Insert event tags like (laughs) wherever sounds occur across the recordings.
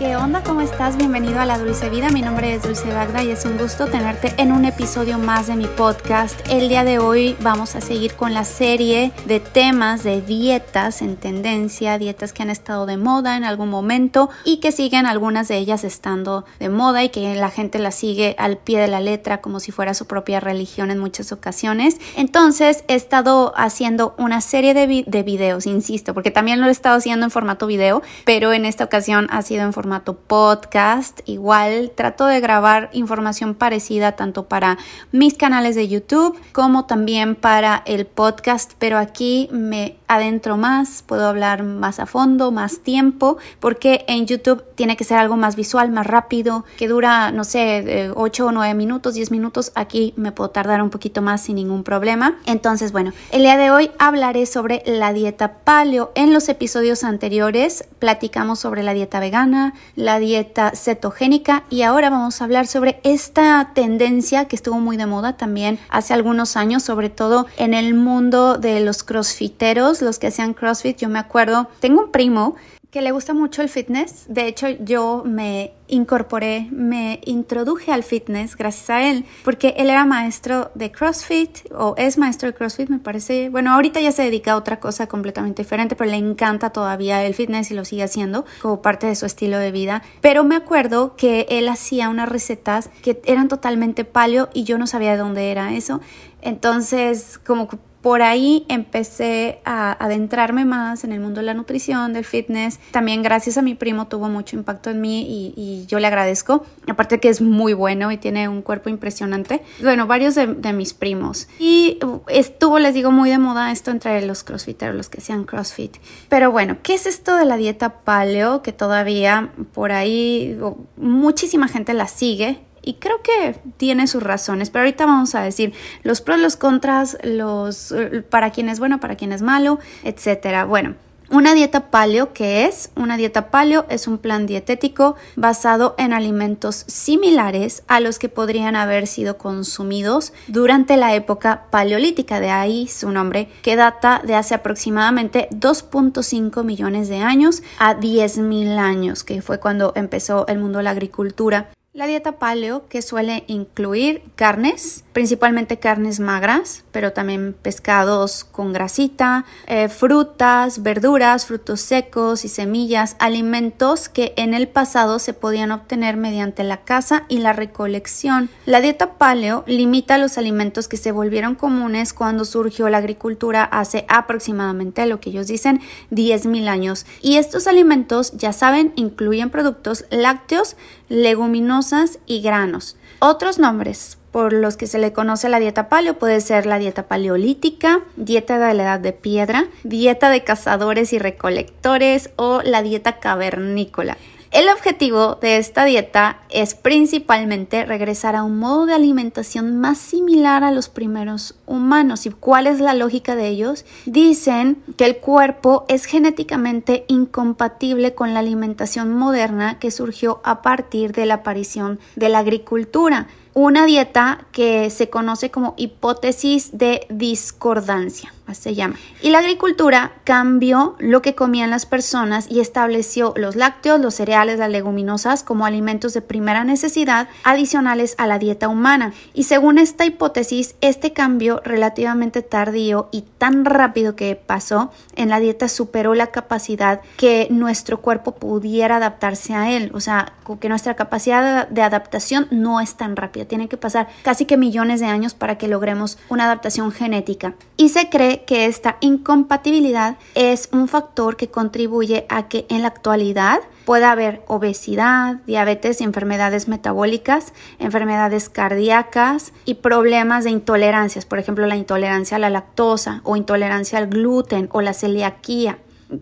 ¿Qué onda? ¿Cómo estás? Bienvenido a La Dulce Vida. Mi nombre es Dulce Dagda y es un gusto tenerte en un episodio más de mi podcast. El día de hoy vamos a seguir con la serie de temas de dietas en tendencia, dietas que han estado de moda en algún momento y que siguen algunas de ellas estando de moda y que la gente las sigue al pie de la letra como si fuera su propia religión en muchas ocasiones. Entonces he estado haciendo una serie de, de videos, insisto, porque también lo he estado haciendo en formato video, pero en esta ocasión ha sido en formato podcast. Igual trato de grabar información parecida tanto para mis canales de YouTube como también para el podcast, pero aquí me adentro más, puedo hablar más a fondo, más tiempo, porque en YouTube tiene que ser algo más visual, más rápido, que dura, no sé, 8 o 9 minutos, 10 minutos. Aquí me puedo tardar un poquito más sin ningún problema. Entonces, bueno, el día de hoy hablaré sobre la dieta paleo. En los episodios anteriores platicamos sobre la dieta vegana, la dieta cetogénica y ahora vamos a hablar sobre esta tendencia que estuvo muy de moda también hace algunos años, sobre todo en el mundo de los crossfiteros, los que hacían crossfit. Yo me acuerdo, tengo un primo que le gusta mucho el fitness. De hecho, yo me incorporé, me introduje al fitness gracias a él, porque él era maestro de CrossFit o es maestro de CrossFit, me parece. Bueno, ahorita ya se dedica a otra cosa completamente diferente, pero le encanta todavía el fitness y lo sigue haciendo como parte de su estilo de vida. Pero me acuerdo que él hacía unas recetas que eran totalmente paleo y yo no sabía de dónde era eso. Entonces, como por ahí empecé a adentrarme más en el mundo de la nutrición, del fitness. También gracias a mi primo tuvo mucho impacto en mí y, yo le agradezco. Aparte que es muy bueno y tiene un cuerpo impresionante. Bueno, varios de, mis primos. Y estuvo, les digo, muy de moda esto entre los crossfiteros, los que sean crossfit. Pero bueno, ¿qué es esto de la dieta paleo? Que todavía por ahí muchísima gente la sigue y creo que tiene sus razones, pero ahorita vamos a decir los pros, los contras, los eh, para quién es bueno, para quién es malo, etcétera. Bueno, una dieta paleo, ¿qué es? Una dieta paleo es un plan dietético basado en alimentos similares a los que podrían haber sido consumidos durante la época paleolítica, de ahí su nombre, que data de hace aproximadamente 2.5 millones de años a 10.000 años, que fue cuando empezó el mundo de la agricultura. La dieta paleo, que suele incluir carnes, principalmente carnes magras, pero también pescados con grasita, eh, frutas, verduras, frutos secos y semillas, alimentos que en el pasado se podían obtener mediante la caza y la recolección. La dieta paleo limita los alimentos que se volvieron comunes cuando surgió la agricultura hace aproximadamente lo que ellos dicen 10.000 años. Y estos alimentos, ya saben, incluyen productos lácteos, leguminosas y granos. Otros nombres por los que se le conoce la dieta paleo puede ser la dieta paleolítica, dieta de la edad de piedra, dieta de cazadores y recolectores o la dieta cavernícola. El objetivo de esta dieta es principalmente regresar a un modo de alimentación más similar a los primeros humanos. ¿Y cuál es la lógica de ellos? Dicen que el cuerpo es genéticamente incompatible con la alimentación moderna que surgió a partir de la aparición de la agricultura una dieta que se conoce como hipótesis de discordancia, se llama. Y la agricultura cambió lo que comían las personas y estableció los lácteos, los cereales, las leguminosas como alimentos de primera necesidad adicionales a la dieta humana. Y según esta hipótesis, este cambio relativamente tardío y tan rápido que pasó en la dieta superó la capacidad que nuestro cuerpo pudiera adaptarse a él. O sea, que nuestra capacidad de adaptación no es tan rápida tiene que pasar casi que millones de años para que logremos una adaptación genética. Y se cree que esta incompatibilidad es un factor que contribuye a que en la actualidad pueda haber obesidad, diabetes enfermedades metabólicas, enfermedades cardíacas y problemas de intolerancias, por ejemplo la intolerancia a la lactosa o intolerancia al gluten o la celiaquía.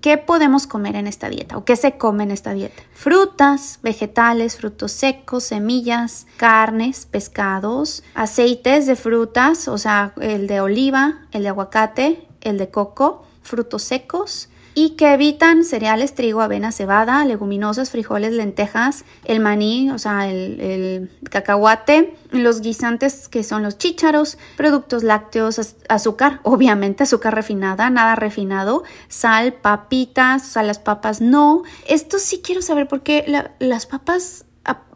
¿Qué podemos comer en esta dieta o qué se come en esta dieta? Frutas, vegetales, frutos secos, semillas, carnes, pescados, aceites de frutas, o sea, el de oliva, el de aguacate, el de coco, frutos secos, y que evitan cereales, trigo, avena, cebada, leguminosas, frijoles, lentejas, el maní, o sea, el, cacahuate, los guisantes que son los chícharos, productos lácteos, azúcar, (laughs) obviamente azúcar refinada, nada refinado, sal, papitas, o sea, las papas no. Esto sí quiero saber por qué las papas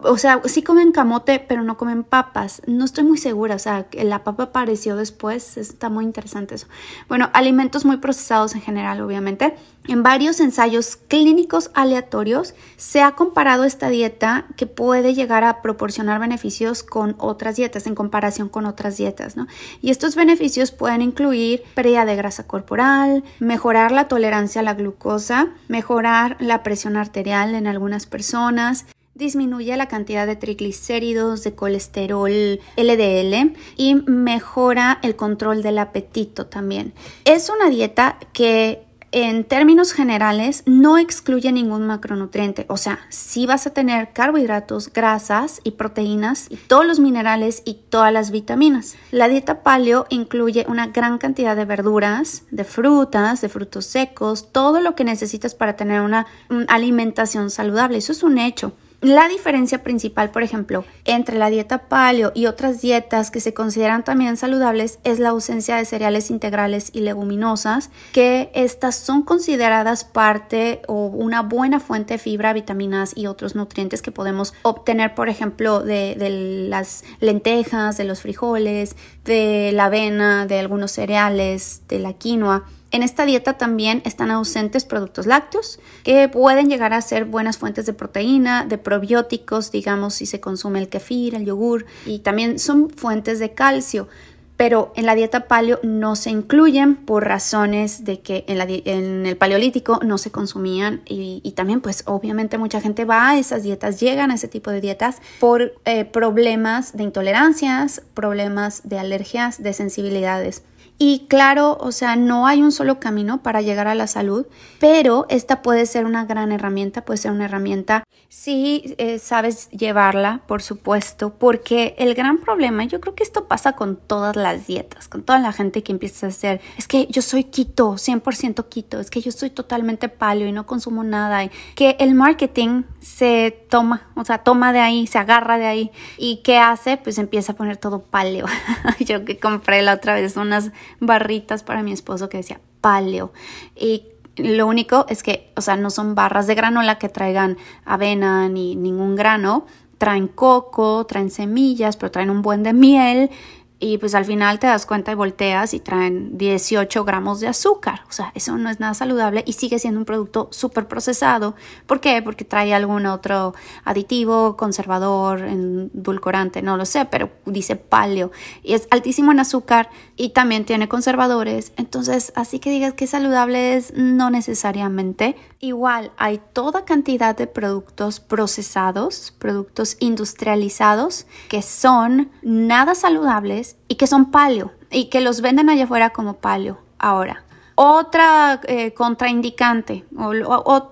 o sea, sí comen camote, pero no comen papas. No estoy muy segura, o sea, la papa apareció después, está muy interesante eso. Bueno, alimentos muy procesados en general, obviamente. En varios ensayos clínicos aleatorios se ha comparado esta dieta que puede llegar a proporcionar beneficios con otras dietas, en comparación con otras dietas, ¿no? Y estos beneficios pueden incluir pérdida de grasa corporal, mejorar la tolerancia a la glucosa, mejorar la presión arterial en algunas personas, disminuye la cantidad de triglicéridos, de colesterol LDL y mejora el control del apetito también. Es una dieta que en términos generales no excluye ningún macronutriente, o sea, sí vas a tener carbohidratos, grasas y proteínas y todos los minerales y todas las vitaminas. La dieta paleo incluye una gran cantidad de verduras, de frutas, de frutos secos, todo lo que necesitas para tener una alimentación saludable, eso es un hecho. La diferencia principal, por ejemplo, entre la dieta paleo y otras dietas que se consideran también saludables es la ausencia de cereales integrales y leguminosas, que estas son consideradas parte o una buena fuente de fibra, vitaminas y otros nutrientes que podemos obtener, por ejemplo, de, de las lentejas, de los frijoles, de la avena, de algunos cereales, de la quinoa. En esta dieta también están ausentes productos lácteos que pueden llegar a ser buenas fuentes de proteína, de probióticos, digamos si se consume el kefir, el yogur y también son fuentes de calcio. Pero en la dieta paleo no se incluyen por razones de que en, el paleolítico no se consumían y, también pues obviamente mucha gente va a esas dietas, llegan a ese tipo de dietas por eh, problemas de intolerancias, problemas de alergias, de sensibilidades. Y claro, o sea, no hay un solo camino para llegar a la salud, pero esta puede ser una gran herramienta, puede ser una herramienta si eh, sabes llevarla, por supuesto, porque el gran problema, yo creo que esto pasa con todas las dietas, con toda la gente que empieza a hacer, es que yo soy quito, 100% quito, es que yo soy totalmente paleo y no consumo nada, que el marketing se toma, o sea, toma de ahí, se agarra de ahí, y ¿qué hace? Pues empieza a poner todo paleo. (laughs) yo que compré la otra vez unas barritas para mi esposo que decía paleo. Y lo único es que, o sea, no son barras de granola que traigan avena ni ningún grano. Traen coco, traen semillas, pero traen un buen de miel y pues al final te das cuenta y volteas y traen 18 gramos de azúcar. O sea, eso no es nada saludable y sigue siendo un producto súper procesado. ¿Por qué? Porque trae algún otro aditivo, conservador, endulcorante, no lo sé, pero dice paleo y es altísimo en azúcar y también tiene conservadores. Entonces, así que digas que saludable es no necesariamente. Igual hay toda cantidad de productos procesados, productos industrializados que son nada saludables y que son paleo y que los venden allá afuera como paleo. Ahora, otra eh, contraindicante o,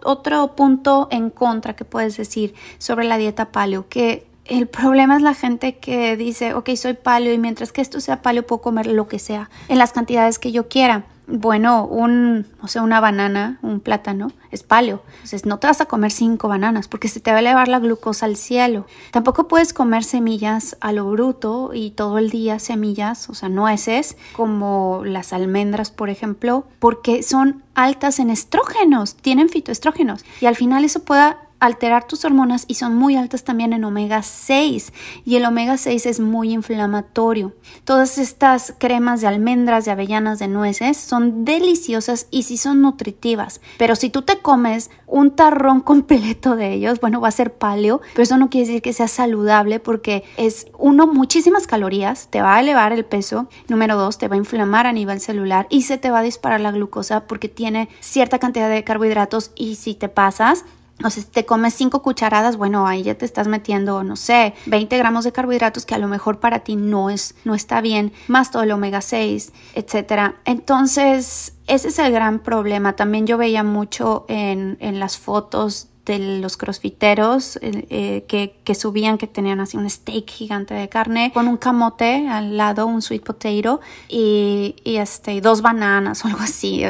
otro punto en contra que puedes decir sobre la dieta paleo, que el problema es la gente que dice, ok, soy paleo y mientras que esto sea paleo puedo comer lo que sea en las cantidades que yo quiera bueno, un, o sea, una banana, un plátano, es paleo. Entonces no te vas a comer cinco bananas porque se te va a elevar la glucosa al cielo. Tampoco puedes comer semillas a lo bruto y todo el día semillas, o sea, nueces, como las almendras, por ejemplo, porque son altas en estrógenos, tienen fitoestrógenos. Y al final eso pueda alterar tus hormonas y son muy altas también en omega 6 y el omega 6 es muy inflamatorio. Todas estas cremas de almendras, de avellanas, de nueces son deliciosas y sí son nutritivas, pero si tú te comes un tarrón (laughs) completo de ellos, bueno, va a ser paleo, pero eso no quiere decir que sea saludable porque es uno muchísimas calorías, te va a elevar el peso, número dos, te va a inflamar a nivel celular y se te va a disparar la glucosa porque tiene cierta cantidad de carbohidratos y si te pasas o sea, si te comes cinco cucharadas, bueno, ahí ya te estás metiendo, no sé, 20 gramos de carbohidratos que a lo mejor para ti no es, no está bien, más todo el omega 6, etcétera. Entonces, ese es el gran problema. También yo veía mucho en, en las fotos de los crossfiteros eh, eh, que, que, subían, que tenían así un steak gigante de carne con un camote al lado, un sweet potato y, y este, dos bananas o algo así.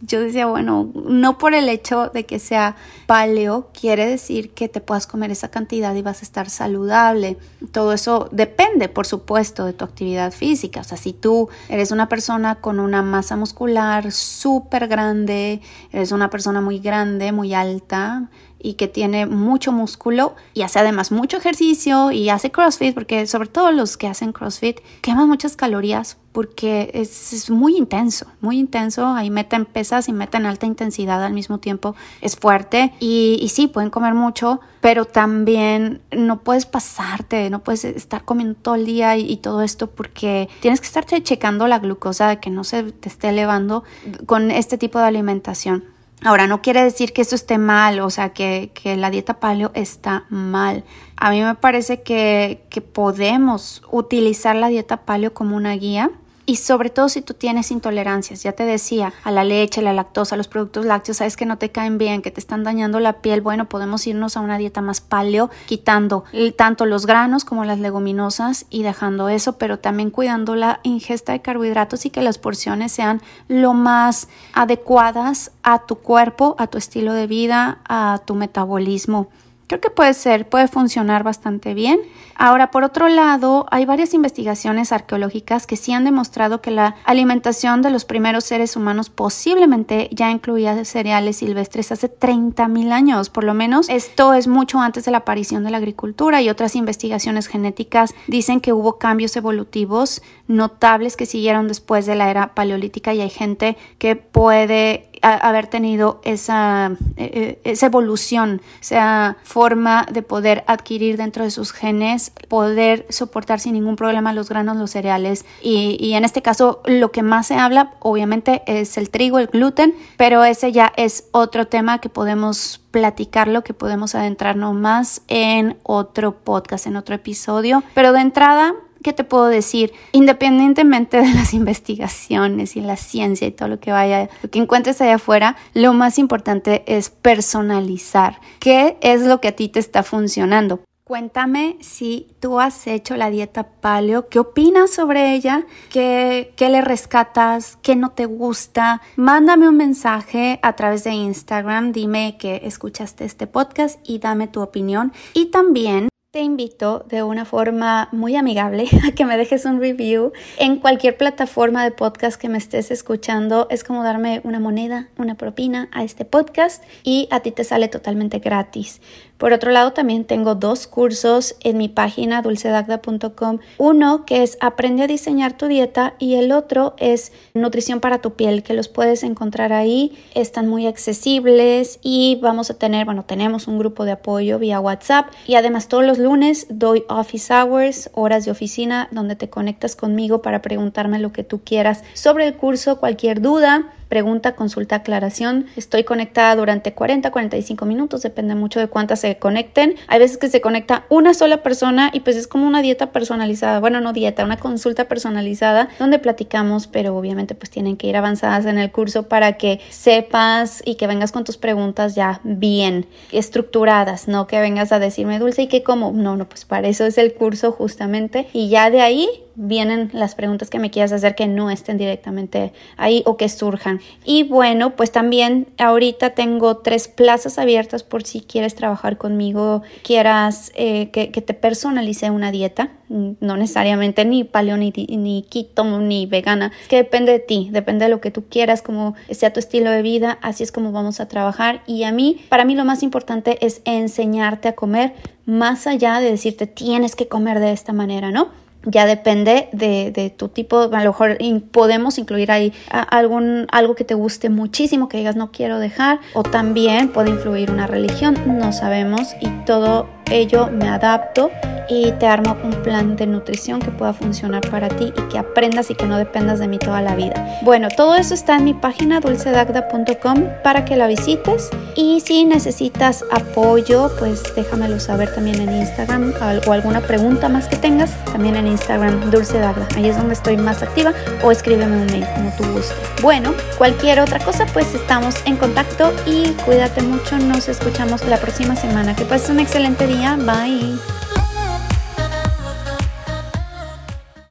Yo decía, bueno, no por el hecho de que sea paleo quiere decir que te puedas comer esa cantidad y vas a estar saludable. Todo eso depende, por supuesto, de tu actividad física. O sea, si tú eres una persona con una masa muscular súper grande, eres una persona muy grande, muy alta, y que tiene mucho músculo y hace además mucho ejercicio y hace CrossFit, porque sobre todo los que hacen CrossFit queman muchas calorías porque es, muy intenso, muy intenso. Ahí meten pesas y meten alta intensidad al mismo tiempo. Es fuerte y, sí, pueden comer mucho, pero también no puedes pasarte, no puedes estar comiendo todo el día y, y todo esto porque tienes que estarte checando la glucosa de que no se te esté elevando con este tipo de alimentación. Ahora, no quiere decir que eso esté mal, o sea, que, que la dieta paleo está mal. A mí me parece que, que podemos utilizar la dieta paleo como una guía y sobre todo si tú tienes intolerancias, ya te decía, a la leche, la lactosa, los productos lácteos, sabes que no te caen bien, que te están dañando la piel, bueno, podemos irnos a una dieta más paleo, quitando tanto los granos como las leguminosas y dejando eso, pero también cuidando la ingesta de carbohidratos y que las porciones sean lo más adecuadas a tu cuerpo, a tu estilo de vida, a tu metabolismo. Creo que puede ser, puede funcionar bastante bien. Ahora, por otro lado, hay varias investigaciones arqueológicas que sí han demostrado que la alimentación de los primeros seres humanos posiblemente ya incluía cereales silvestres hace 30.000 años, por lo menos. Esto es mucho antes de la aparición de la agricultura y otras investigaciones genéticas dicen que hubo cambios evolutivos notables que siguieron después de la era paleolítica y hay gente que puede haber tenido esa, eh, eh, esa evolución, esa forma de poder adquirir dentro de sus genes, poder soportar sin ningún problema los granos, los cereales. Y, en este caso, lo que más se habla, obviamente, es el trigo, el gluten, pero ese ya es otro tema que podemos platicarlo, que podemos adentrarnos más en otro podcast, en otro episodio. Pero de entrada, ¿qué te puedo decir? Independientemente de las (laughs) investigaciones y la ciencia y todo lo que vaya, lo que encuentres allá afuera, lo más importante es personalizar. ¿Qué es lo que a ti te está funcionando? Cuéntame si tú has hecho la dieta paleo, qué opinas sobre ella, qué, qué, le rescatas, qué no te gusta. Mándame un mensaje a través de Instagram, dime que escuchaste este podcast y dame tu opinión. Y también te invito de una forma muy amigable (laughs) a que me dejes un review en cualquier plataforma de podcast que me estés escuchando. Es como darme una moneda, una propina a este podcast y a ti te sale totalmente gratis. Por otro lado, también tengo dos cursos en mi página dulcedagda.com. Uno que es Aprende a diseñar tu dieta y el otro es Nutrición para tu piel, que los puedes encontrar ahí. Están muy accesibles y vamos a tener, bueno, tenemos un grupo de apoyo vía WhatsApp y además todos los lunes doy office hours, horas de oficina, donde te conectas conmigo para preguntarme lo que tú quieras sobre el curso, cualquier duda pregunta, consulta, aclaración. Estoy conectada durante 40, 45 minutos, depende mucho de cuántas se conecten. Hay veces que se conecta una sola persona y pues es como una dieta personalizada. Bueno, no dieta, una consulta personalizada donde platicamos, pero obviamente pues tienen que ir avanzadas en el curso para que sepas y que vengas con tus preguntas ya bien estructuradas, no que vengas a decirme dulce y que como, no, no, pues para eso es el curso justamente y ya de ahí vienen las preguntas que me quieras hacer que no estén directamente ahí o que surjan. Y bueno, pues también ahorita tengo tres plazas abiertas por si quieres trabajar conmigo, quieras eh, que, te personalice una dieta, no necesariamente ni paleo, ni, ni keto, ni vegana, que depende de ti, depende de lo que tú quieras, como sea tu estilo de vida, así es como vamos a trabajar. Y a mí, para mí lo más importante es enseñarte a comer más allá de decirte tienes que comer de esta manera, ¿no? Ya depende de, tu tipo, a lo mejor podemos incluir ahí algún, algo que te guste muchísimo, que digas no quiero dejar, o también puede influir una religión, no sabemos, y todo ello me adapto y te armo un plan de nutrición que pueda funcionar para ti y que aprendas y que no dependas de mí toda la vida. Bueno, todo eso está en mi página dulcedagda.com para que la visites y si necesitas apoyo, pues déjamelo saber también en Instagram o alguna pregunta más que tengas, también en Instagram dulcedagda. Ahí es donde estoy más activa o escríbeme un mail como tú gustes. Bueno, cualquier otra cosa, pues estamos en contacto y cuídate mucho. Nos escuchamos la próxima semana. Que pases un excelente día. minha mãe.